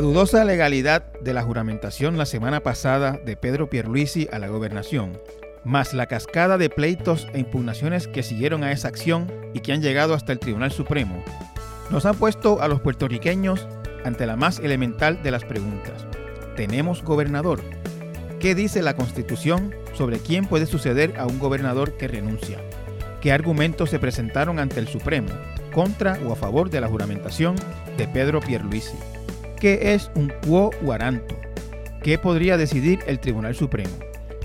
La dudosa legalidad de la juramentación la semana pasada de Pedro Pierluisi a la gobernación, más la cascada de pleitos e impugnaciones que siguieron a esa acción y que han llegado hasta el Tribunal Supremo, nos han puesto a los puertorriqueños ante la más elemental de las preguntas. ¿Tenemos gobernador? ¿Qué dice la Constitución sobre quién puede suceder a un gobernador que renuncia? ¿Qué argumentos se presentaron ante el Supremo, contra o a favor de la juramentación de Pedro Pierluisi? ¿Qué es un quo waranto? ¿Qué podría decidir el Tribunal Supremo?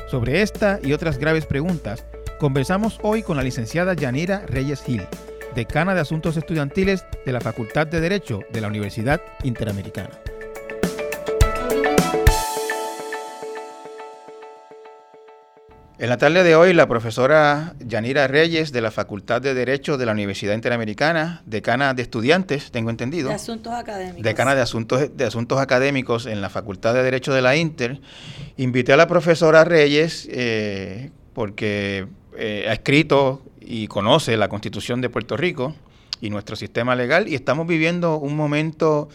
Sobre esta y otras graves preguntas, conversamos hoy con la licenciada Yanira Reyes Gil, decana de Asuntos Estudiantiles de la Facultad de Derecho de la Universidad Interamericana. En la tarde de hoy, la profesora Yanira Reyes de la Facultad de Derecho de la Universidad Interamericana, decana de estudiantes, tengo entendido. De asuntos académicos. Decana de asuntos, de asuntos académicos en la Facultad de Derecho de la Inter. Invité a la profesora Reyes eh, porque eh, ha escrito y conoce la Constitución de Puerto Rico y nuestro sistema legal y estamos viviendo un momento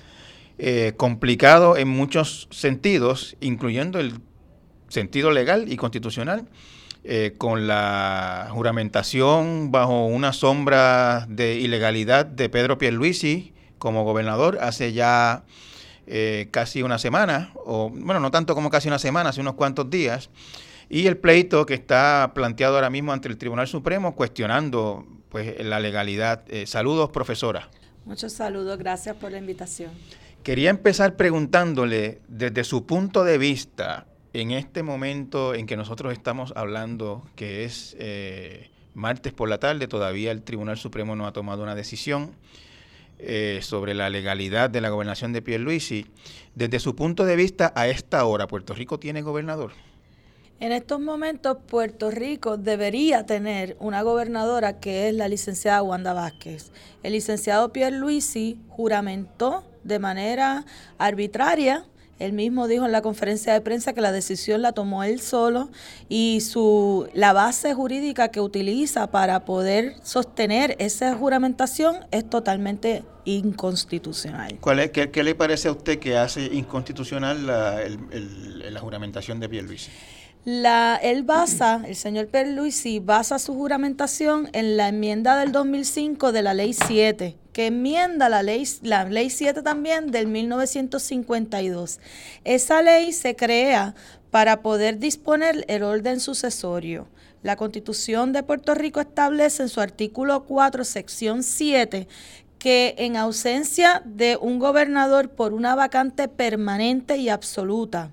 eh, complicado en muchos sentidos, incluyendo el sentido legal y constitucional, eh, con la juramentación bajo una sombra de ilegalidad de Pedro Pierluisi como gobernador hace ya eh, casi una semana, o bueno, no tanto como casi una semana, hace unos cuantos días, y el pleito que está planteado ahora mismo ante el Tribunal Supremo cuestionando pues la legalidad. Eh, saludos, profesora. Muchos saludos, gracias por la invitación. Quería empezar preguntándole desde su punto de vista, en este momento en que nosotros estamos hablando, que es eh, martes por la tarde, todavía el Tribunal Supremo no ha tomado una decisión eh, sobre la legalidad de la gobernación de Pierluisi. Desde su punto de vista, a esta hora, ¿Puerto Rico tiene gobernador? En estos momentos, Puerto Rico debería tener una gobernadora que es la licenciada Wanda Vázquez. El licenciado Pierluisi juramentó de manera arbitraria él mismo dijo en la conferencia de prensa que la decisión la tomó él solo y su la base jurídica que utiliza para poder sostener esa juramentación es totalmente inconstitucional. ¿Cuál es, qué, le parece a usted que hace inconstitucional la, la juramentación de Pierluisi? La, él basa, el señor Pierluisi basa su juramentación en la enmienda del 2005 de la ley 7, que enmienda la ley, la ley 7 también del 1952. Esa ley se crea para poder disponer el orden sucesorio. La Constitución de Puerto Rico establece en su artículo 4, sección 7, que en ausencia de un gobernador por una vacante permanente y absoluta,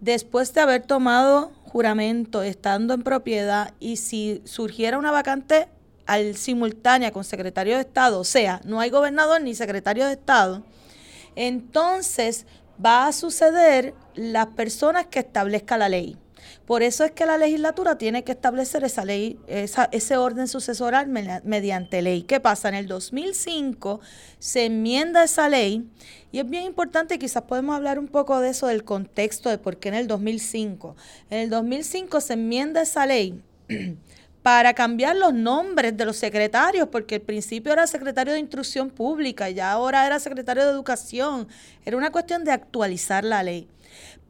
después de haber tomado juramento, estando en propiedad, y si surgiera una vacante al simultánea con secretario de Estado, o sea, no hay gobernador ni secretario de Estado, entonces va a suceder las personas que establezca la ley. Por eso es que la legislatura tiene que establecer esa ley, ese orden sucesoral mediante ley. ¿Qué pasa? En el 2005 se enmienda esa ley y es bien importante, quizás podemos hablar un poco de eso, del contexto de por qué en el 2005. En el 2005 se enmienda esa ley para cambiar los nombres de los secretarios, porque al principio era secretario de Instrucción Pública, ya ahora era secretario de Educación. Era una cuestión de actualizar la ley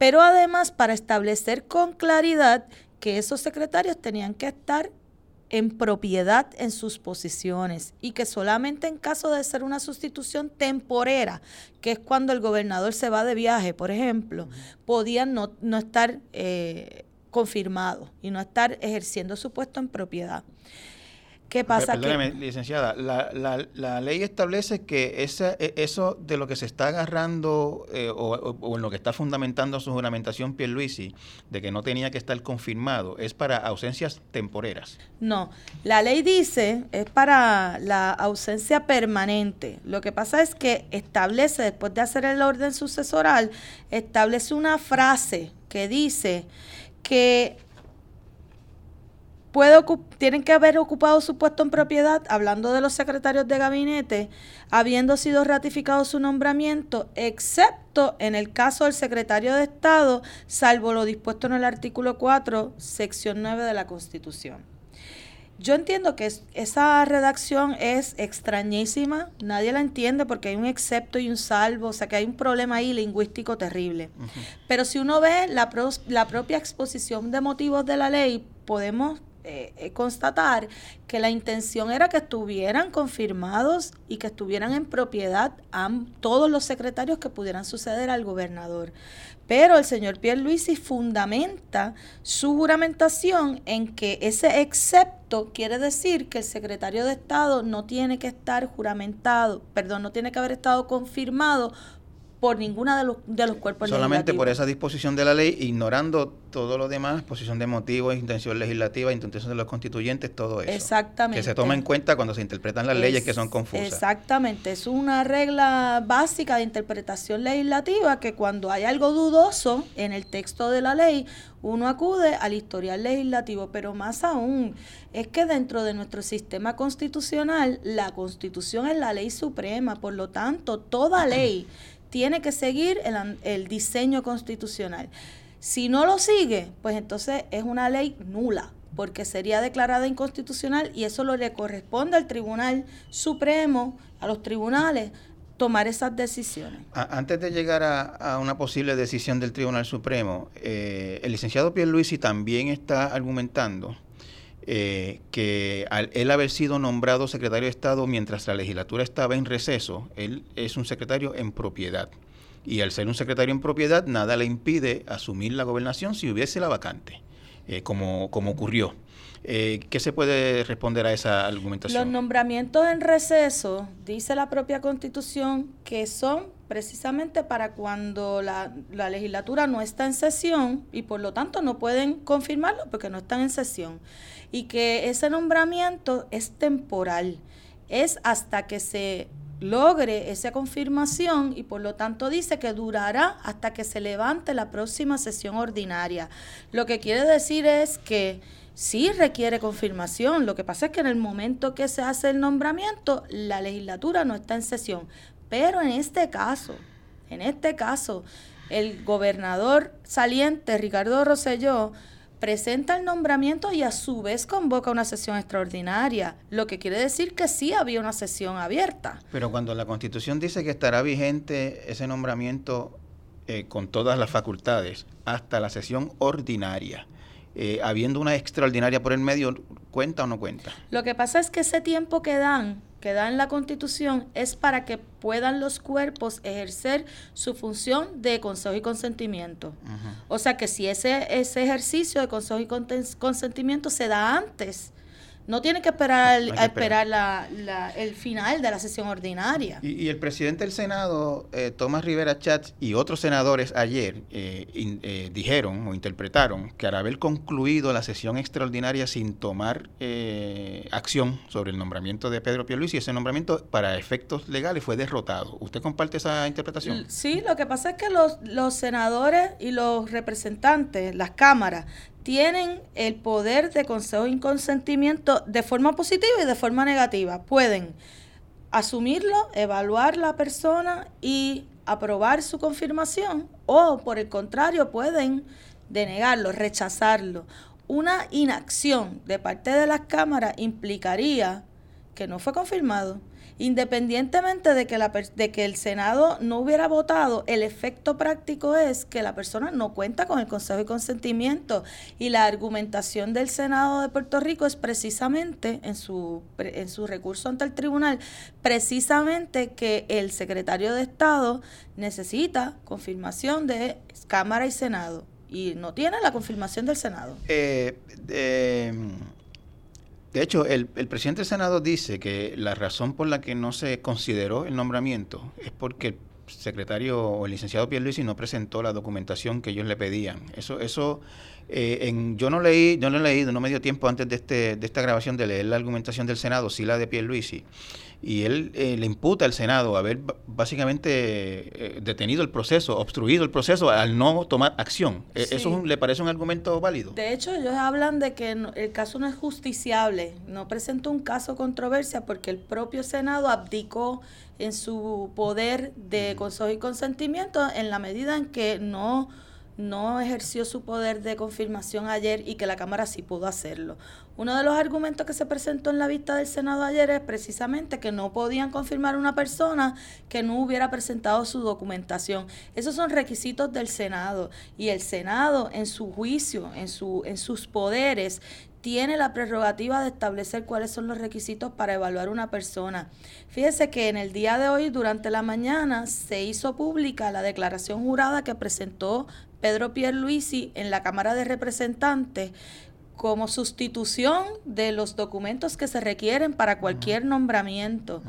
pero además para establecer con claridad que esos secretarios tenían que estar en propiedad en sus posiciones y que solamente en caso de ser una sustitución temporera, que es cuando el gobernador se va de viaje, por ejemplo, podían no, estar eh, confirmados y no estar ejerciendo su puesto en propiedad. ¿Qué pasa? Perdóneme, licenciada, la, ley establece que ese, e, eso de lo que se está agarrando eh, o, en lo que está fundamentando su juramentación Pierluisi, de que no tenía que estar confirmado, es para ausencias temporeras. No, la ley dice es para la ausencia permanente. Lo que pasa es que establece, después de hacer el orden sucesoral, establece una frase que dice que puede tienen que haber ocupado su puesto en propiedad, hablando de los secretarios de gabinete, habiendo sido ratificado su nombramiento, excepto en el caso del secretario de Estado, salvo lo dispuesto en el artículo 4, sección 9 de la Constitución. Yo entiendo que esa redacción es extrañísima, nadie la entiende porque hay un excepto y un salvo, o sea que hay un problema ahí lingüístico terrible. Pero si uno ve la, la propia exposición de motivos de la ley, podemos eh, eh, constatar que la intención era que estuvieran confirmados y que estuvieran en propiedad a todos los secretarios que pudieran suceder al gobernador. Pero el señor Pierluisi fundamenta su juramentación en que ese excepto quiere decir que el secretario de Estado no tiene que estar juramentado, perdón, no tiene que haber estado confirmado por ninguna de los, de los cuerpos Solamente por esa disposición de la ley, ignorando todo lo demás, posición de motivos, intención legislativa, intención de los constituyentes, todo eso. Exactamente. Que se toma en cuenta cuando se interpretan las leyes que son confusas. Exactamente. Es una regla básica de interpretación legislativa que cuando hay algo dudoso en el texto de la ley, uno acude al historial legislativo, pero más aún es que dentro de nuestro sistema constitucional, la constitución es la ley suprema, por lo tanto, toda ley tiene que seguir el, diseño constitucional. Si no lo sigue, pues entonces es una ley nula, porque sería declarada inconstitucional y eso lo le corresponde al Tribunal Supremo, a los tribunales, tomar esas decisiones. Antes de llegar a, una posible decisión del Tribunal Supremo, eh, el licenciado Pierluisi también está argumentando eh, que al él haber sido nombrado secretario de Estado mientras la legislatura estaba en receso, él es un secretario en propiedad. Y al ser un secretario en propiedad, nada le impide asumir la gobernación si hubiese la vacante, eh, como, como ocurrió. Eh, ¿Qué se puede responder a esa argumentación? Los nombramientos en receso, dice la propia Constitución, que son precisamente para cuando la, la, legislatura no está en sesión y por lo tanto no pueden confirmarlo porque no están en sesión. Y que ese nombramiento es temporal, es hasta que se logre esa confirmación y por lo tanto dice que durará hasta que se levante la próxima sesión ordinaria. Lo que quiere decir es que sí requiere confirmación. Lo que pasa es que en el momento que se hace el nombramiento, la legislatura no está en sesión. Pero en este caso, en este caso, el gobernador saliente, Ricardo Rosselló, presenta el nombramiento y a su vez convoca una sesión extraordinaria, lo que quiere decir que sí había una sesión abierta. Pero cuando la Constitución dice que estará vigente ese nombramiento eh, con todas las facultades hasta la sesión ordinaria, eh, habiendo una extraordinaria por el medio, ¿cuenta o no cuenta? Lo que pasa es que ese tiempo que dan, que da en la Constitución, es para que puedan los cuerpos ejercer su función de consejo y consentimiento. O sea que si ese, ese ejercicio de consejo y consentimiento se da antes, no tiene que esperar, a esperar la, el final de la sesión ordinaria. Y, el presidente del Senado, eh, Tomás Rivera Chatz, y otros senadores ayer eh, eh, dijeron o interpretaron que al haber concluido la sesión extraordinaria sin tomar acción sobre el nombramiento de Pedro Pierluisi, ese nombramiento para efectos legales fue derrotado. ¿Usted comparte esa interpretación? Sí, lo que pasa es que los, los senadores y los representantes, las cámaras, tienen el poder de consejo y consentimiento de forma positiva y de forma negativa. Pueden asumirlo, evaluar la persona y aprobar su confirmación o por el contrario pueden denegarlo, rechazarlo. Una inacción de parte de las cámaras implicaría que no fue confirmado Independientemente de que, la, de que el Senado no hubiera votado, el efecto práctico es que la persona no cuenta con el consejo de consentimiento. Y la argumentación del Senado de Puerto Rico es precisamente, en su, recurso ante el tribunal, precisamente que el secretario de Estado necesita confirmación de Cámara y Senado. Y no tiene la confirmación del Senado. Eh, eh de hecho, el, presidente del Senado dice que la razón por la que no se consideró el nombramiento es porque el secretario o el licenciado Pierluisi no presentó la documentación que ellos le pedían. Eso, eso eh, en, yo no leí, yo no he leído, no me dio tiempo antes de, este, de esta grabación de leer la argumentación del Senado, sí la de Pierluisi y él eh, le imputa al Senado haber básicamente eh, detenido el proceso, obstruido el proceso al no tomar acción. E, ¿Eso le parece un argumento válido? De hecho, ellos hablan de que el caso no es justiciable, no presentó un caso controversia porque el propio Senado abdicó en su poder de consejo y consentimiento en la medida en que no no ejerció su poder de confirmación ayer y que la Cámara sí pudo hacerlo. Uno de los argumentos que se presentó en la vista del Senado ayer es precisamente que no podían confirmar una persona que no hubiera presentado su documentación. Esos son requisitos del Senado y el Senado en su juicio, en, su, en sus poderes, tiene la prerrogativa de establecer cuáles son los requisitos para evaluar una persona. Fíjese que en el día de hoy, durante la mañana, se hizo pública la declaración jurada que presentó Pedro Pierluisi en la Cámara de Representantes como sustitución de los documentos que se requieren para cualquier nombramiento.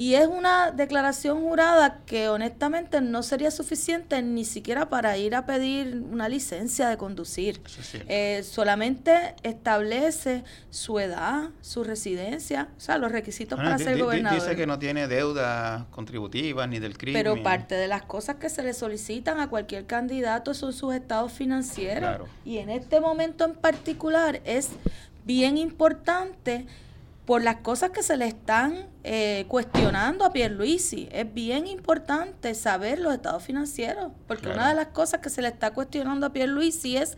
Y es una declaración jurada que honestamente no sería suficiente ni siquiera para ir a pedir una licencia de conducir. Eh, solamente establece su edad, su residencia, o sea, los requisitos para ser gobernador. Dice que no tiene deuda contributiva ni del crimen. Pero parte de las cosas que se le solicitan a cualquier candidato son sus estados financieros. Y en este momento en particular es bien importante por las cosas que se le están eh, cuestionando a Pierluisi. Es bien importante saber los estados financieros, porque una de las cosas que se le está cuestionando a Pierluisi es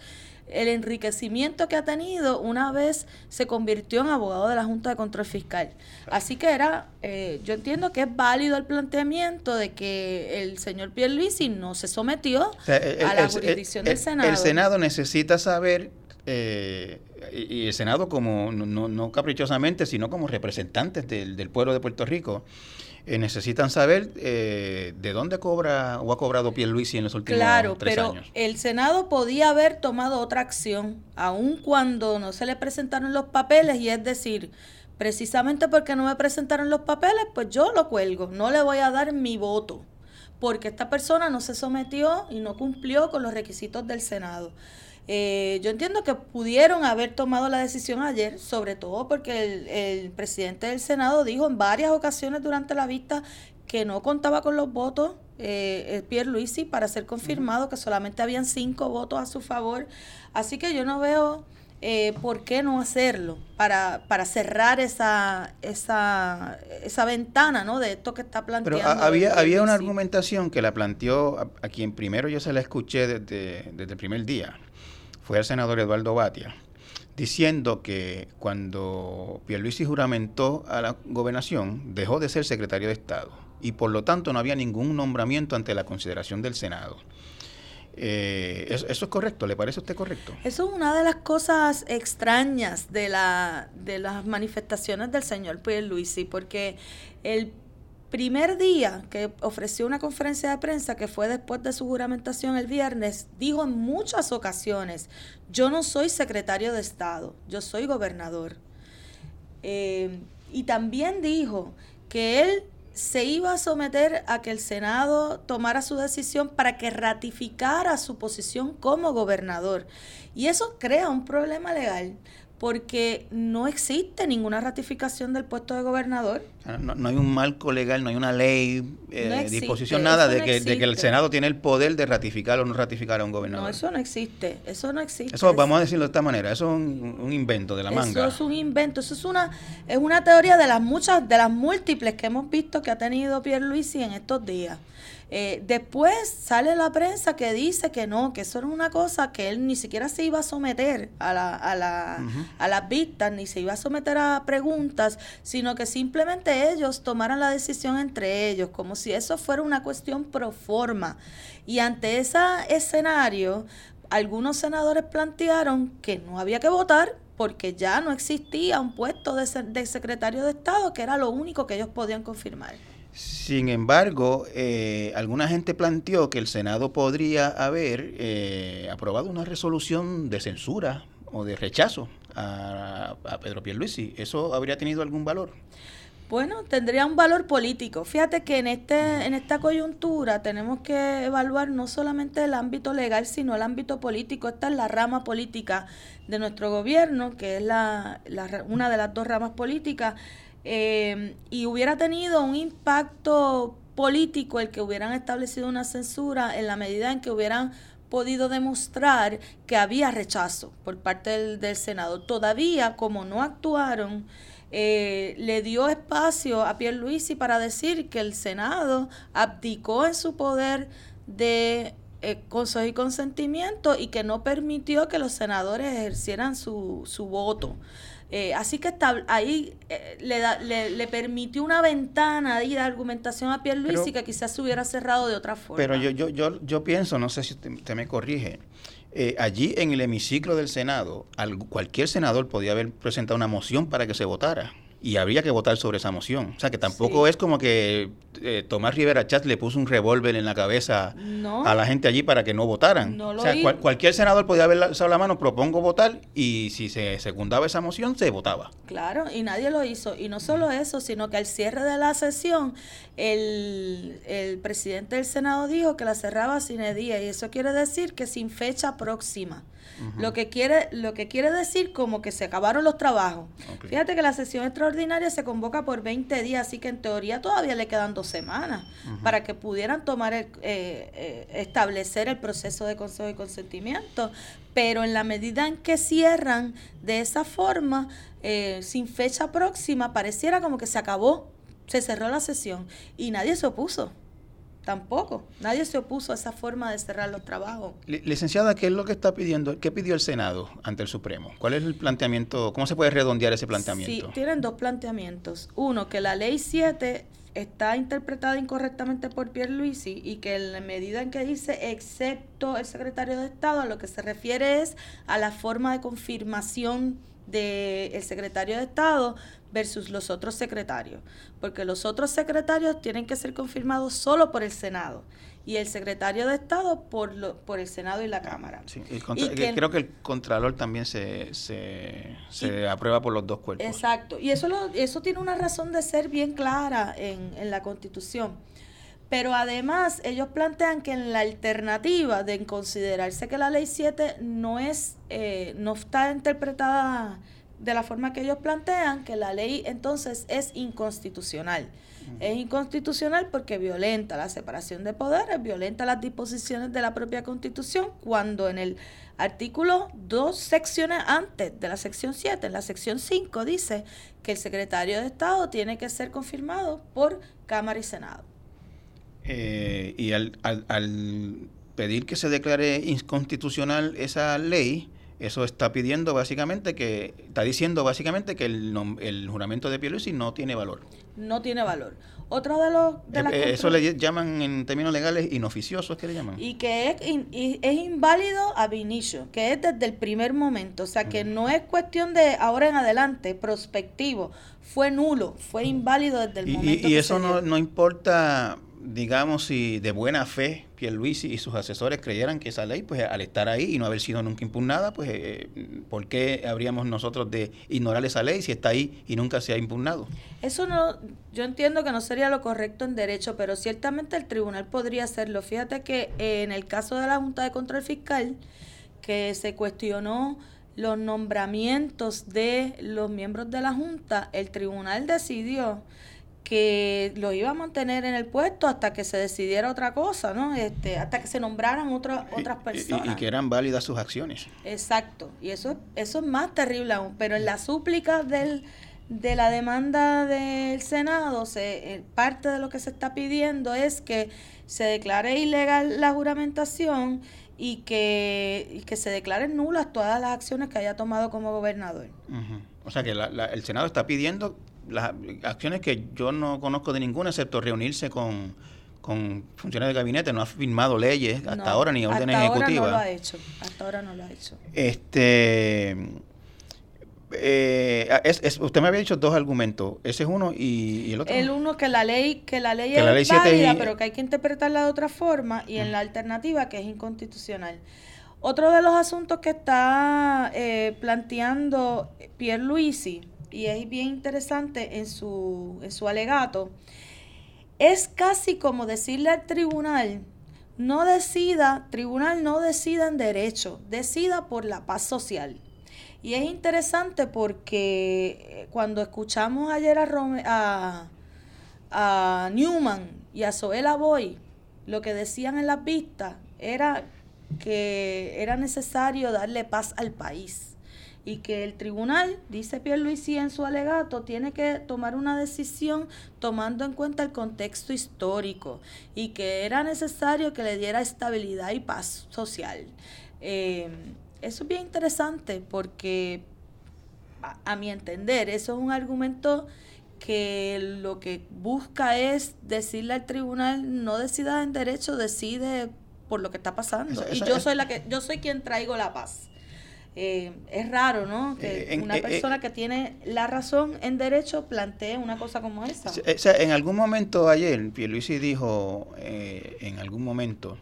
el enriquecimiento que ha tenido una vez se convirtió en abogado de la Junta de Control Fiscal. Así que era, eh, yo entiendo que es válido el planteamiento de que el señor Pierluisi no se sometió a la jurisdicción del Senado. El Senado necesita saber eh, y el Senado como, no, no caprichosamente, sino como representantes del, del pueblo de Puerto Rico, eh, necesitan saber eh, de dónde cobra o ha cobrado Pierluisi en los últimos claro, tres pero El Senado podía haber tomado otra acción, aun cuando no se le presentaron los papeles, y es decir, precisamente porque no me presentaron los papeles, pues yo lo cuelgo, no le voy a dar mi voto, porque esta persona no se sometió y no cumplió con los requisitos del Senado. Eh, yo entiendo que pudieron haber tomado la decisión ayer, sobre todo porque el, presidente del Senado dijo en varias ocasiones durante la vista que no contaba con los votos eh, Pierre Luisi para ser confirmado, que solamente habían cinco votos a su favor. Así que yo no veo eh, por qué no hacerlo para, para cerrar esa, esa, esa ventana ¿no? de esto que está planteando. Pero había, había una argumentación que la planteó a, quien primero yo se la escuché desde, desde el primer día fue el senador Eduardo Batia, diciendo que cuando Pierluisi juramentó a la gobernación, dejó de ser secretario de Estado y por lo tanto no había ningún nombramiento ante la consideración del Senado. Eh, eso, es correcto? ¿Le parece a usted correcto? Eso es una de las cosas extrañas de las manifestaciones del señor Pierluisi, porque el primer día que ofreció una conferencia de prensa, que fue después de su juramentación el viernes, dijo en muchas ocasiones, yo no soy secretario de Estado, yo soy gobernador. Eh, y también dijo que él se iba a someter a que el Senado tomara su decisión para que ratificara su posición como gobernador. Y eso crea un problema legal, porque no existe ninguna ratificación del puesto de gobernador. No, hay un marco legal, no hay una ley, eh, disposición, nada de que, de que, el Senado tiene el poder de ratificar o no ratificar a un gobernador. No, eso no existe, eso no existe. Eso vamos a decirlo de esta manera, eso es un, invento de la manga. Eso es un invento, eso es una, es una teoría de las muchas, de las múltiples que hemos visto que ha tenido Pierre Luisi en estos días. Eh, después sale la prensa que dice que no, que eso era una cosa que él ni siquiera se iba a someter a, la, a, la, a las vistas, ni se iba a someter a preguntas, sino que simplemente ellos tomaran la decisión entre ellos, como si eso fuera una cuestión pro forma. Y ante ese escenario, algunos senadores plantearon que no había que votar porque ya no existía un puesto de, de secretario de Estado, que era lo único que ellos podían confirmar. Sin embargo, eh, alguna gente planteó que el Senado podría haber eh, aprobado una resolución de censura o de rechazo a, a Pedro Pierluisi. ¿Eso habría tenido algún valor? Bueno, tendría un valor político. Fíjate que en este en esta coyuntura tenemos que evaluar no solamente el ámbito legal, sino el ámbito político. Esta es la rama política de nuestro gobierno, que es la, la una de las dos ramas políticas eh, y hubiera tenido un impacto político el que hubieran establecido una censura en la medida en que hubieran podido demostrar que había rechazo por parte del, Senado. Todavía, como no actuaron, eh, le dio espacio a Pierluisi para decir que el Senado abdicó en su poder de eh, consejo y consentimiento y que no permitió que los senadores ejercieran su, su voto. Eh, así que está, ahí eh, le, da, le, permitió una ventana ahí de argumentación a Pierre Luis y que quizás se hubiera cerrado de otra forma. Pero yo, yo, yo, yo pienso, no sé si usted, me corrige, eh, allí en el hemiciclo del Senado, cualquier senador podía haber presentado una moción para que se votara y habría que votar sobre esa moción. O sea, que tampoco es como que eh, Tomás Rivera Chat le puso un revólver en la cabeza a la gente allí para que no votaran. o sea, cualquier senador podía haber alzado la mano, propongo votar, y si se secundaba esa moción, se votaba. Claro, y nadie lo hizo. Y no solo eso, sino que al cierre de la sesión, el, el presidente del Senado dijo que la cerraba sin día, y eso quiere decir que sin fecha próxima. Lo que quiere lo que quiere decir como que se acabaron los trabajos. Fíjate que la sesión extraordinaria se convoca por 20 días, así que en teoría todavía le quedan dos semanas para que pudieran tomar el, eh, eh, establecer el proceso de consejo y consentimiento. Pero en la medida en que cierran de esa forma, eh, sin fecha próxima, pareciera como que se acabó, se cerró la sesión y nadie se opuso. Tampoco. Nadie se opuso a esa forma de cerrar los trabajos. Licenciada, ¿qué es lo que está pidiendo? ¿Qué pidió el Senado ante el Supremo? ¿Cuál es el planteamiento? ¿Cómo se puede redondear ese planteamiento? Sí, tienen dos planteamientos. Uno, que la ley 7 está interpretada incorrectamente por Pierre Luisi y que en la medida en que dice excepto el secretario de Estado, a lo que se refiere es a la forma de confirmación del secretario de Estado versus los otros secretarios, porque los otros secretarios tienen que ser confirmados solo por el Senado y el secretario de Estado por, lo, por el Senado y la Cámara. y creo que el Contralor también se, se, se aprueba por los dos cuerpos. Exacto, y eso, lo, eso tiene una razón de ser bien clara en, en la Constitución. Pero además ellos plantean que en la alternativa de considerarse que la ley 7 no es, eh, no está interpretada de la forma que ellos plantean, que la ley entonces es inconstitucional. Es inconstitucional porque violenta la separación de poderes, violenta las disposiciones de la propia constitución, cuando en el artículo dos secciones antes de la sección 7, en la sección 5, dice que el secretario de Estado tiene que ser confirmado por Cámara y Senado. Eh, y al, al pedir que se declare inconstitucional esa ley, eso está pidiendo básicamente que, está diciendo básicamente que el, el juramento de Pierluisi no tiene valor. No tiene valor. Otro de los... De eh, eh, eso le llaman en términos legales inoficiosos, ¿qué le llaman? Y que es, es inválido a inicio, que es desde el primer momento. O sea, que no es cuestión de ahora en adelante, prospectivo. Fue nulo, fue inválido desde el momento. Y, y eso no, no importa digamos, si de buena fe Pierluisi y sus asesores creyeran que esa ley, pues al estar ahí y no haber sido nunca impugnada, pues eh, ¿por qué habríamos nosotros de ignorar esa ley si está ahí y nunca se ha impugnado? Eso no, yo entiendo que no sería lo correcto en derecho, pero ciertamente el tribunal podría hacerlo. Fíjate que en el caso de la Junta de Control Fiscal, que se cuestionó los nombramientos de los miembros de la Junta, el tribunal decidió que lo iba a mantener en el puesto hasta que se decidiera otra cosa, ¿no? Este, hasta que se nombraran otras otras personas. Y, que eran válidas sus acciones. Exacto, y eso, eso es más terrible aún, pero en la súplica del, de la demanda del Senado, se, eh, parte de lo que se está pidiendo es que se declare ilegal la juramentación y que, y que se declaren nulas todas las acciones que haya tomado como gobernador. O sea que el Senado está pidiendo las acciones que yo no conozco de ninguna, excepto reunirse con, con funcionarios de gabinete, no ha firmado leyes hasta ahora ni órdenes ejecutivas. Hasta ahora no lo ha hecho. Hasta ahora no lo ha hecho. Este. Eh, es, usted me había dicho dos argumentos, ese es uno y, el otro. El uno que la ley que la ley es válida, pero que hay que interpretarla de otra forma y en la alternativa que es inconstitucional. Otro de los asuntos que está eh, planteando Pierre Luisi y es bien interesante en su, en su alegato, es casi como decirle al tribunal, no decida, tribunal no decida en derecho, decida por la paz social. Y es interesante porque cuando escuchamos ayer a, a, Newman y a Zoela Boy, lo que decían en las vistas era que era necesario darle paz al país y que el tribunal, dice Pierluisi en su alegato, tiene que tomar una decisión tomando en cuenta el contexto histórico y que era necesario que le diera estabilidad y paz social. Eh, eso es bien interesante porque, a, mi entender, eso es un argumento que lo que busca es decirle al tribunal no decida en derecho, decide por lo que está pasando. y yo soy la que, yo soy quien traigo la paz. Eh, es raro, ¿no? Que eh, una eh, persona que tiene la razón en derecho plantee una cosa como esa. O sea, en algún momento ayer, Pierluisi dijo, en algún momento,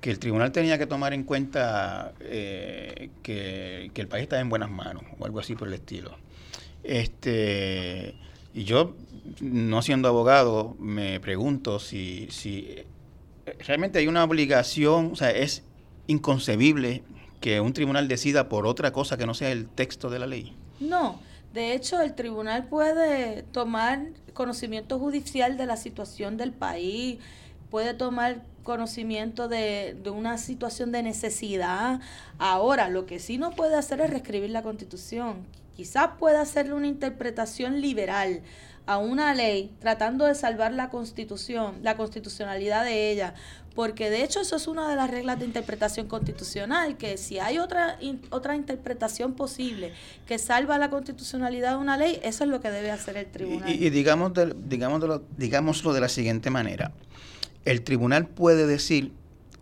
que el tribunal tenía que tomar en cuenta que, que, el país está en buenas manos, o algo así por el estilo. Este, y yo, no siendo abogado, me pregunto si, si realmente hay una obligación, o sea, es inconcebible que un tribunal decida por otra cosa que no sea el texto de la ley. No, de hecho el tribunal puede tomar conocimiento judicial de la situación del país, puede tomar conocimiento de, de, una situación de necesidad. Ahora, lo que sí no puede hacer es reescribir la constitución. Quizás pueda hacerle una interpretación liberal a una ley tratando de salvar la constitución, la constitucionalidad de ella, porque de hecho eso es una de las reglas de interpretación constitucional, que si hay otra, otra interpretación posible que salva la constitucionalidad de una ley, eso es lo que debe hacer el tribunal. Y, digamos de, digamos digámoslo de la siguiente manera, el tribunal puede decir,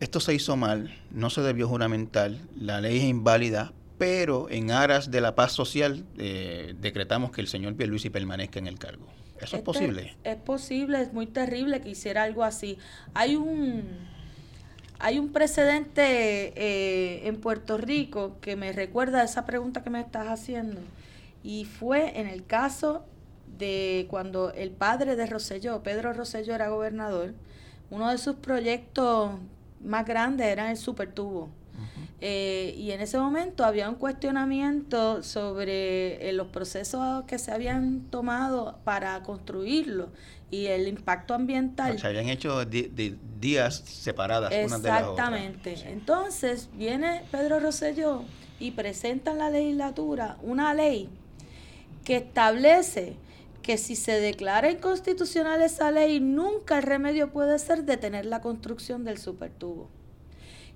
esto se hizo mal, no se debió juramentar, la ley es inválida, pero en aras de la paz social eh, decretamos que el señor Pierluisi permanezca en el cargo. ¿Eso es este, posible? Es posible, es muy terrible que hiciera algo así. Hay un, hay un precedente eh, en Puerto Rico que me recuerda a esa pregunta que me estás haciendo. Y fue en el caso de cuando el padre de Rosselló, Pedro Rosselló, era gobernador, uno de sus proyectos más grandes era el supertubo eh, y en ese momento había un cuestionamiento sobre eh, los procesos que se habían tomado para construirlo y el impacto ambiental. se habían hecho días separadas unas de las otras. Exactamente. Entonces viene Pedro Rosselló y presenta en la legislatura una ley que establece que si se declara inconstitucional esa ley, nunca el remedio puede ser detener la construcción del supertubo.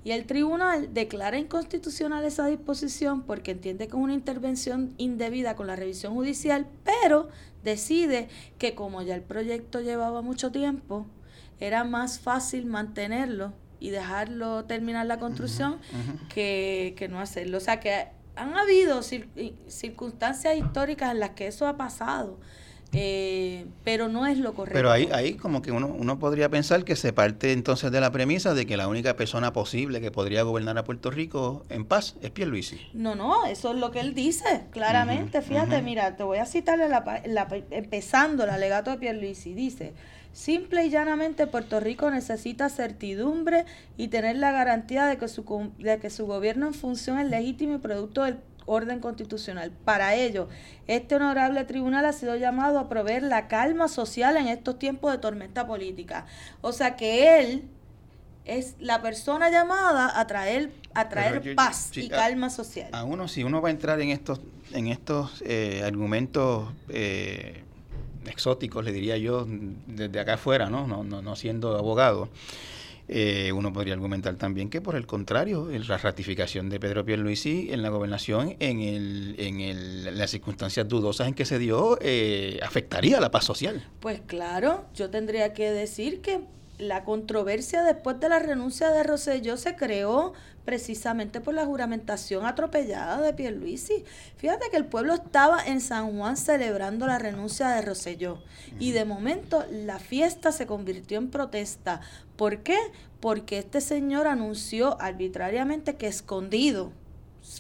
Y el tribunal declara inconstitucional esa disposición porque entiende que es una intervención indebida con la revisión judicial, pero decide que como ya el proyecto llevaba mucho tiempo, era más fácil mantenerlo y dejarlo terminar la construcción Que, que, no hacerlo. O sea que han habido circunstancias históricas en las que eso ha pasado. Eh, pero no es lo correcto. Pero ahí, ahí como que uno, uno podría pensar que se parte entonces de la premisa de que la única persona posible que podría gobernar a Puerto Rico en paz es Pierluisi. No, no, eso es lo que él dice, claramente. Fíjate, mira, te voy a citarle la, la, empezando el alegato de Pierluisi. Dice, simple y llanamente Puerto Rico necesita certidumbre y tener la garantía de que su, de que su gobierno en función es legítimo y producto del orden constitucional. Para ello, este honorable tribunal ha sido llamado a proveer la calma social en estos tiempos de tormenta política. O sea que él es la persona llamada a traer, a traer paz y calma social. A uno, si uno va a entrar en estos, en estos eh, argumentos eh, exóticos, le diría yo, desde acá afuera, ¿no? No, no, no siendo abogado. Eh, uno podría argumentar también que por el contrario, la ratificación de Pedro Pierluisi en la gobernación en, el, en el, las circunstancias dudosas en que se dio eh, afectaría la paz social. Pues claro, yo tendría que decir que la controversia después de la renuncia de Rosselló se creó precisamente por la juramentación atropellada de Pierluisi. Fíjate que el pueblo estaba en San Juan celebrando la renuncia de Rosselló y de momento la fiesta se convirtió en protesta. ¿Por qué? Porque este señor anunció arbitrariamente que escondido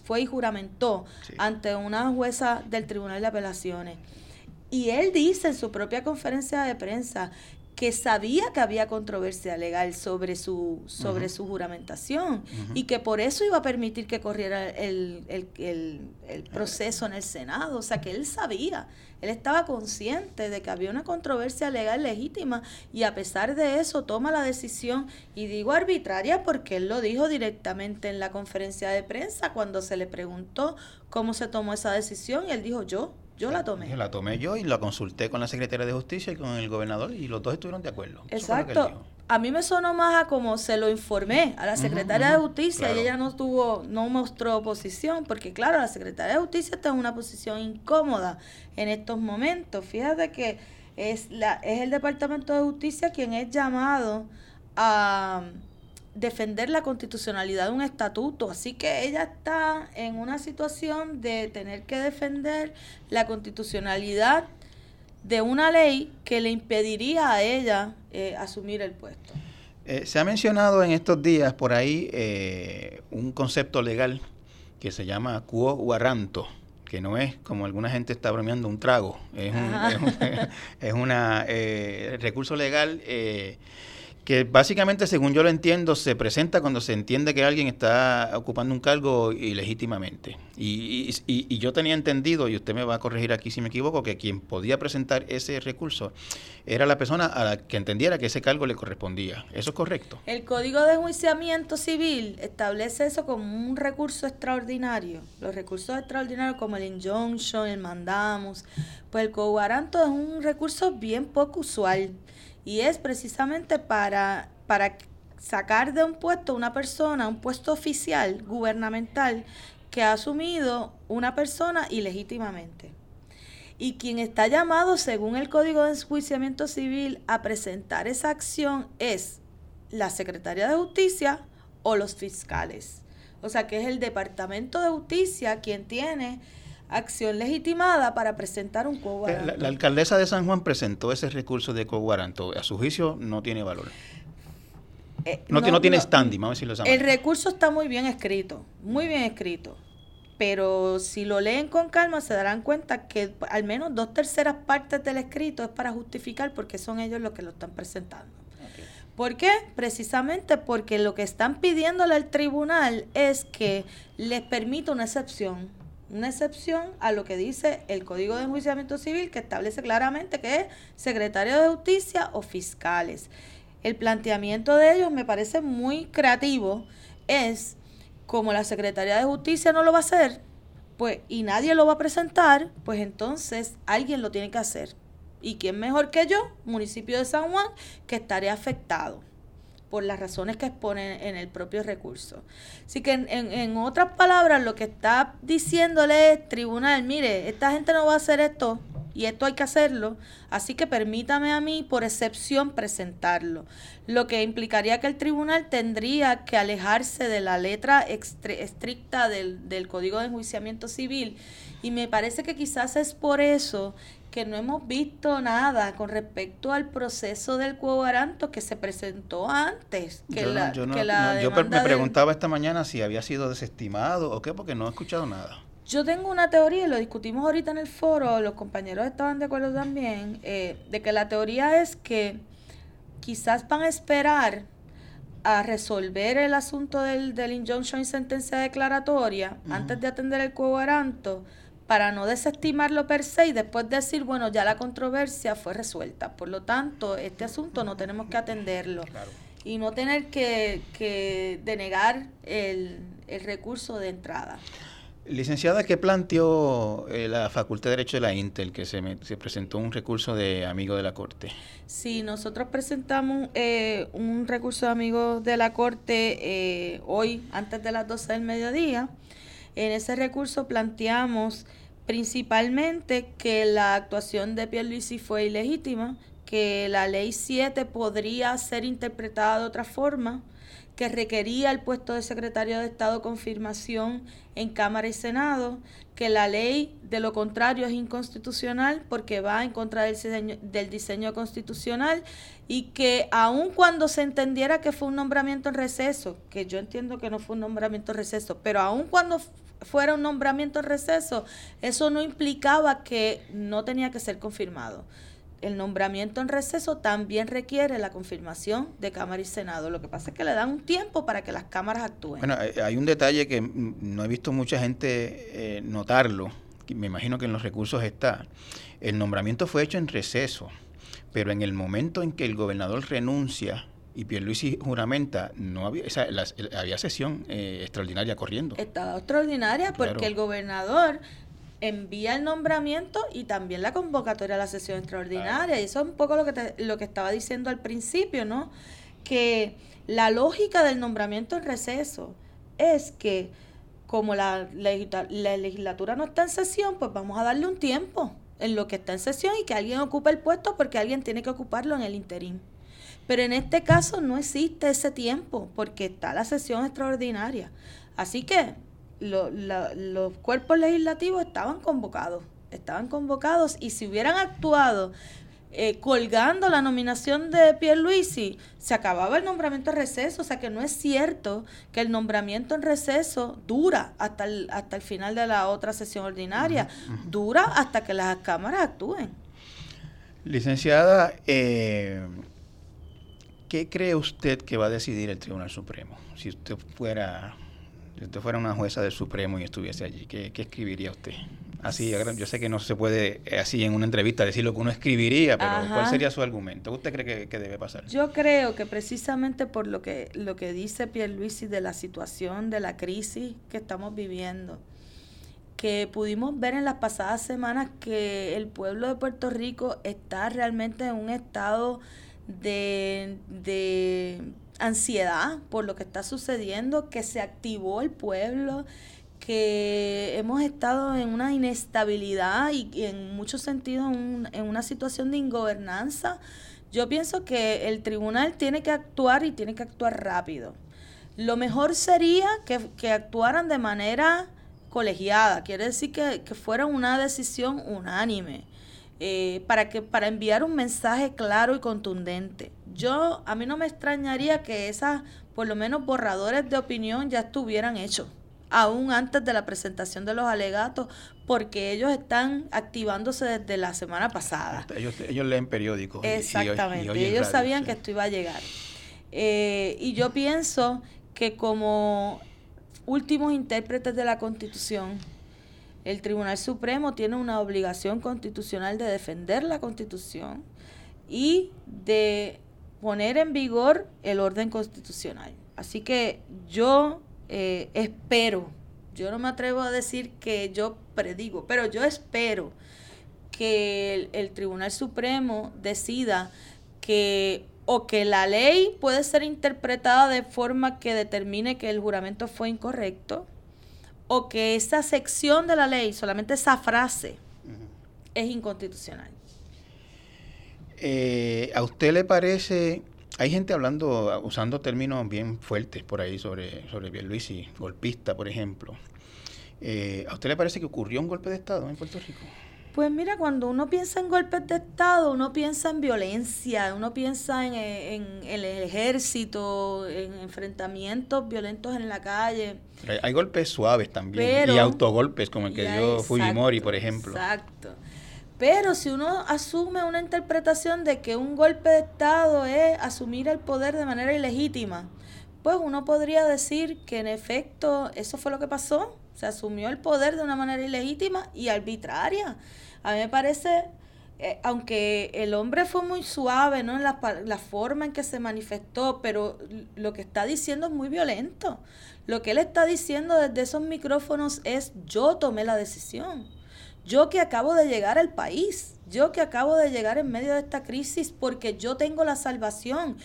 fue y juramentó ante una jueza del Tribunal de Apelaciones. Y él dice en su propia conferencia de prensa que sabía que había controversia legal sobre su, sobre su juramentación y que por eso iba a permitir que corriera el, el, proceso en el Senado. O sea, que él sabía, él estaba consciente de que había una controversia legal legítima y a pesar de eso toma la decisión, y digo arbitraria porque él lo dijo directamente en la conferencia de prensa cuando se le preguntó cómo se tomó esa decisión y él dijo yo yo la tomé. La tomé yo y la consulté con la Secretaria de Justicia y con el gobernador y los dos estuvieron de acuerdo. Exacto. A mí me sonó más a como se lo informé a la Secretaria de Justicia y ella no tuvo, no mostró oposición, porque claro, la Secretaria de Justicia está en una posición incómoda en estos momentos. Fíjate que es, la, es el Departamento de Justicia quien es llamado a defender la constitucionalidad de un estatuto. Así que ella está en una situación de tener que defender la constitucionalidad de una ley que le impediría a ella eh, asumir el puesto. Eh, se ha mencionado en estos días por ahí eh, un concepto legal que se llama quo warranto, que no es como alguna gente está bromeando un trago, es un, es una recurso legal que básicamente, según yo lo entiendo, se presenta cuando se entiende que alguien está ocupando un cargo ilegítimamente. Y, y, yo tenía entendido, y usted me va a corregir aquí si me equivoco, que quien podía presentar ese recurso era la persona a la que entendiera que ese cargo le correspondía. ¿Eso es correcto? El Código de Enjuiciamiento Civil establece eso como un recurso extraordinario. Los recursos extraordinarios como el injunction, el mandamos, pues el coguaranto es un recurso bien poco usual y es precisamente para, para sacar de un puesto una persona, un puesto oficial, gubernamental, que ha asumido una persona ilegítimamente. Y quien está llamado, según el Código de Enjuiciamiento Civil, a presentar esa acción es la Secretaría de Justicia o los fiscales. O sea que es el Departamento de Justicia quien tiene acción legitimada para presentar un coguaranto. La, alcaldesa de San Juan presentó ese recurso de coguaranto. A su juicio no tiene valor. Eh, no, no, tiene standing, vamos a decirlo El recurso está muy bien escrito, muy bien escrito. Pero si lo leen con calma se darán cuenta que al menos dos terceras partes del escrito es para justificar porque son ellos los que lo están presentando. ¿Por qué? Precisamente porque lo que están pidiéndole al tribunal es que les permita una excepción una excepción a lo que dice el Código de Enjuiciamiento Civil, que establece claramente que es secretario de justicia o fiscales. El planteamiento de ellos me parece muy creativo, es como la Secretaría de Justicia no lo va a hacer, pues y nadie lo va a presentar, pues entonces alguien lo tiene que hacer. ¿Y quién mejor que yo, municipio de San Juan, que estaré afectado? Por las razones que exponen en el propio recurso. Así que en, en, otras palabras, lo que está diciéndole es, tribunal, mire, esta gente no va a hacer esto y esto hay que hacerlo, así que permítame a mí por excepción presentarlo, lo que implicaría que el tribunal tendría que alejarse de la letra estricta del, del Código de Enjuiciamiento Civil y me parece que quizás es por eso que no hemos visto nada con respecto al proceso del cuobaranto que se presentó antes. Que la, yo, me preguntaba esta mañana si había sido desestimado o qué, porque no he escuchado nada. Yo tengo una teoría, y lo discutimos ahorita en el foro, los compañeros estaban de acuerdo también, eh, de que la teoría es que quizás van a esperar a resolver el asunto del, del injunction y sentencia declaratoria antes de atender el cuobaranto para no desestimarlo per se y después decir, bueno, ya la controversia fue resuelta. Por lo tanto, este asunto no tenemos que atenderlo. Y no tener que, denegar el, recurso de entrada. Licenciada, ¿qué planteó eh, la Facultad de Derecho de la Intel que se, se, presentó un recurso de amigo de la Corte? Sí, nosotros presentamos eh, un recurso de amigo de la Corte eh, hoy, antes de las 12 del mediodía. En ese recurso planteamos principalmente que la actuación de Pierluisi fue ilegítima, que la ley 7 podría ser interpretada de otra forma, que requería el puesto de secretario de Estado confirmación en Cámara y Senado, que la ley de lo contrario es inconstitucional porque va en contra del diseño, del diseño constitucional y que aun cuando se entendiera que fue un nombramiento en receso, que yo entiendo que no fue un nombramiento en receso, pero aun cuando fuera un nombramiento en receso, eso no implicaba que no tenía que ser confirmado. El nombramiento en receso también requiere la confirmación de Cámara y Senado. Lo que pasa es que le dan un tiempo para que las cámaras actúen. Bueno, hay un detalle que no he visto mucha gente eh, notarlo, me imagino que en los recursos está. El nombramiento fue hecho en receso, pero en el momento en que el gobernador renuncia y Pierluisi juramenta, no había, había sesión eh, extraordinaria corriendo. Estaba extraordinaria porque el gobernador envía el nombramiento y también la convocatoria a la sesión extraordinaria. Y eso es un poco lo que, lo que estaba diciendo al principio, ¿no? Que la lógica del nombramiento en receso es que como la, la legislatura no está en sesión, pues vamos a darle un tiempo en lo que está en sesión y que alguien ocupe el puesto porque alguien tiene que ocuparlo en el interín. Pero en este caso no existe ese tiempo porque está la sesión extraordinaria. Así que los cuerpos legislativos estaban convocados, estaban convocados y si hubieran actuado eh, colgando la nominación de Pierluisi, se acababa el nombramiento en receso, o sea que no es cierto que el nombramiento en receso dura hasta el, hasta el final de la otra sesión ordinaria, dura hasta que las cámaras actúen. Licenciada, eh, ¿qué cree usted que va a decidir el Tribunal Supremo? Si usted fuera si usted fuera una jueza del Supremo y estuviese allí, ¿qué, escribiría usted? Así, yo sé que no se puede eh, así en una entrevista decir lo que uno escribiría, pero ¿cuál sería su argumento? ¿Usted cree que, debe pasar? Yo creo que precisamente por lo que, lo que dice Pierluisi de la situación, de la crisis que estamos viviendo, que pudimos ver en las pasadas semanas que el pueblo de Puerto Rico está realmente en un estado de, de ansiedad por lo que está sucediendo, que se activó el pueblo, que hemos estado en una inestabilidad y, en muchos sentidos en una situación de ingobernanza. Yo pienso que el tribunal tiene que actuar y tiene que actuar rápido. Lo mejor sería que, actuaran de manera colegiada, quiere decir que, que fuera una decisión unánime. Eh, para que para enviar un mensaje claro y contundente. Yo a mí no me extrañaría que esas por lo menos borradores de opinión ya estuvieran hechos aún antes de la presentación de los alegatos, porque ellos están activándose desde la semana pasada. Ellos, leen periódicos. Exactamente, ellos sabían que esto iba a llegar. Eh, y yo pienso que como últimos intérpretes de la Constitución, el Tribunal Supremo tiene una obligación constitucional de defender la Constitución y de poner en vigor el orden constitucional. Así que yo eh, espero, yo no me atrevo a decir que yo predigo, pero yo espero que el Tribunal Supremo decida que o que la ley puede ser interpretada de forma que determine que el juramento fue incorrecto, o que esa sección de la ley, solamente esa frase, es inconstitucional. Eh, ¿A usted le parece, hay gente hablando, usando términos bien fuertes por ahí sobre, sobre y golpista, por ejemplo. Eh, ¿A usted le parece que ocurrió un golpe de Estado en Puerto Rico? Pues mira, cuando uno piensa en golpes de Estado, uno piensa en violencia, uno piensa en, el ejército, en enfrentamientos violentos en la calle. hay, golpes suaves también y autogolpes como el que dio Fujimori, por ejemplo. Exacto. Pero si uno asume una interpretación de que un golpe de Estado es asumir el poder de manera ilegítima, pues uno podría decir que en efecto eso fue lo que pasó se asumió el poder de una manera ilegítima y arbitraria. A mí me parece, eh, aunque el hombre fue muy suave ¿no? en la, la forma en que se manifestó, pero lo que está diciendo es muy violento. Lo que él está diciendo desde esos micrófonos es yo tomé la decisión. Yo que acabo de llegar al país, yo que acabo de llegar en medio de esta crisis porque yo tengo la salvación.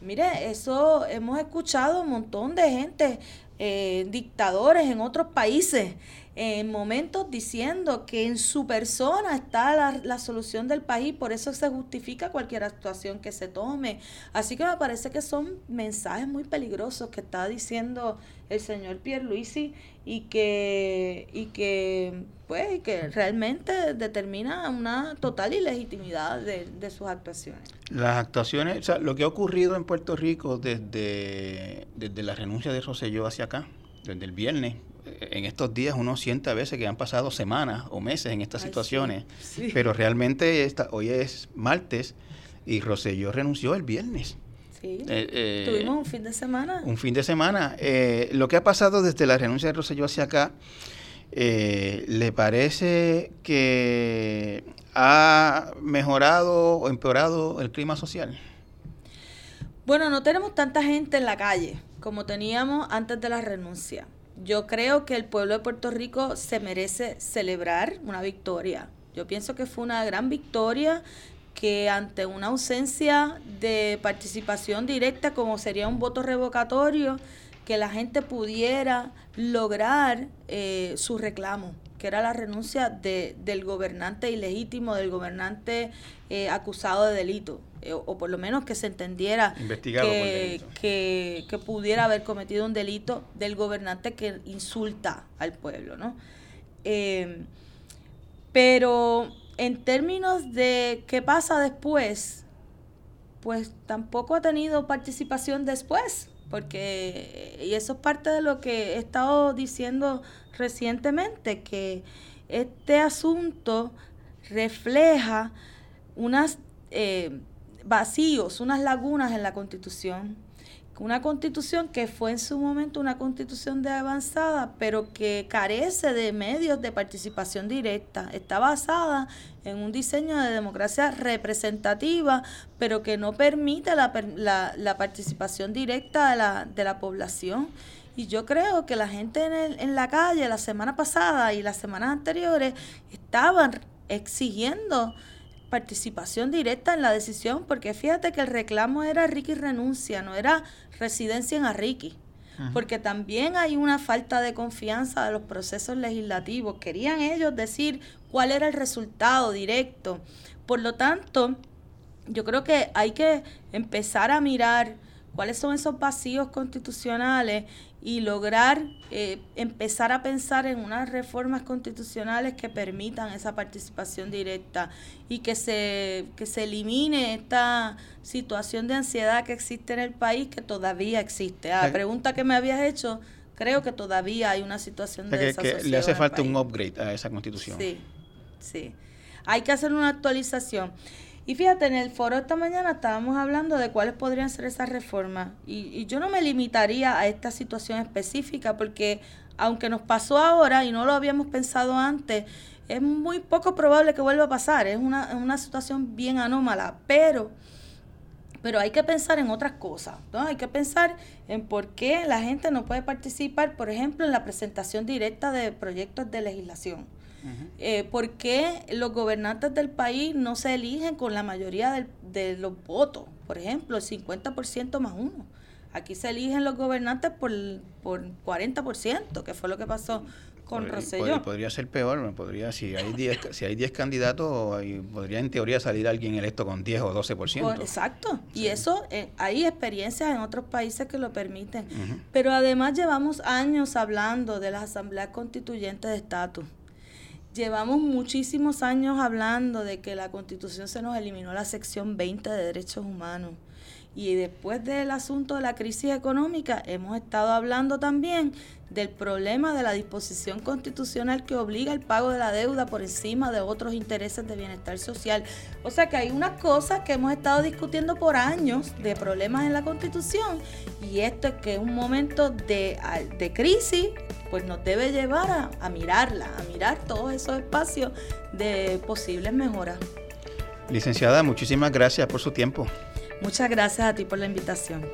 Mire, eso hemos escuchado un montón de gente eh, dictadores en otros países en momentos diciendo que en su persona está la, la, solución del país, por eso se justifica cualquier actuación que se tome. Así que me parece que son mensajes muy peligrosos que está diciendo el señor Pierluisi y que, y que, pues, que realmente determina una total ilegitimidad de, de sus actuaciones. Las actuaciones, o sea, lo que ha ocurrido en Puerto Rico desde, desde la renuncia de Rosselló hacia acá, desde el viernes, en estos días uno siente a veces que han pasado semanas o meses en estas situaciones, pero realmente esta, hoy es martes y Roselló renunció el viernes. Sí. Eh, eh, Tuvimos un fin de semana. Un fin de semana. Eh, lo que ha pasado desde la renuncia de Roselló hacia acá, ¿le parece que ha mejorado o empeorado el clima social? Bueno, no tenemos tanta gente en la calle como teníamos antes de la renuncia. Yo creo que el pueblo de Puerto Rico se merece celebrar una victoria. Yo pienso que fue una gran victoria que ante una ausencia de participación directa, como sería un voto revocatorio, que la gente pudiera lograr eh, su reclamo, que era la renuncia de, del gobernante ilegítimo, del gobernante eh, acusado de delito, eh, o, por lo menos que se entendiera que, que, que, pudiera haber cometido un delito del gobernante que insulta al pueblo, ¿no? pero en términos de qué pasa después, pues tampoco ha tenido participación después, porque, y eso es parte de lo que he estado diciendo recientemente, que este asunto refleja unos eh, vacíos, unas lagunas en la Constitución una constitución que fue en su momento una constitución de avanzada, pero que carece de medios de participación directa. Está basada en un diseño de democracia representativa, pero que no permite la, la, participación directa de la, de la población. Y yo creo que la gente en, el, en la calle la semana pasada y las semanas anteriores estaban exigiendo participación directa en la decisión, porque fíjate que el reclamo era Ricky renuncia, no era residencia en Arriqui. Porque también hay una falta de confianza de los procesos legislativos. Querían ellos decir cuál era el resultado directo. Por lo tanto, yo creo que hay que empezar a mirar cuáles son esos vacíos constitucionales y lograr eh, empezar a pensar en unas reformas constitucionales que permitan esa participación directa y que se, que se elimine esta situación de ansiedad que existe en el país, que todavía existe. A la pregunta que me habías hecho, creo que todavía hay una situación de que, le hace falta un upgrade a esa constitución. Sí, sí. Hay que hacer una actualización. Y fíjate, en el foro esta mañana estábamos hablando de cuáles podrían ser esas reformas. Y, yo no me limitaría a esta situación específica porque aunque nos pasó ahora y no lo habíamos pensado antes, es muy poco probable que vuelva a pasar. Es una, una situación bien anómala. Pero pero hay que pensar en otras cosas, ¿no? Hay que pensar en por qué la gente no puede participar, por ejemplo, en la presentación directa de proyectos de legislación. Eh, ¿Por qué los gobernantes del país no se eligen con la mayoría de los votos? Por ejemplo, el 50% más uno. Aquí se eligen los gobernantes por, por 40%, que fue lo que pasó con Rosselló. Podría, ser peor, podría si hay 10 si hay 10 candidatos, podría en teoría salir alguien electo con 10 o 12%. exacto. Y eso eh, hay experiencias en otros países que lo permiten. Pero además llevamos años hablando de las asambleas constituyentes de estatus. Llevamos muchísimos años hablando de que la Constitución se nos eliminó la sección 20 de derechos humanos. Y después del asunto de la crisis económica, hemos estado hablando también del problema de la disposición constitucional que obliga el pago de la deuda por encima de otros intereses de bienestar social. O sea que hay unas cosas que hemos estado discutiendo por años de problemas en la Constitución y esto es que es un momento de, de crisis pues nos debe llevar a, mirarla, a mirar todos esos espacios de posibles mejoras. Licenciada, muchísimas gracias por su tiempo. Muchas gracias a ti por la invitación.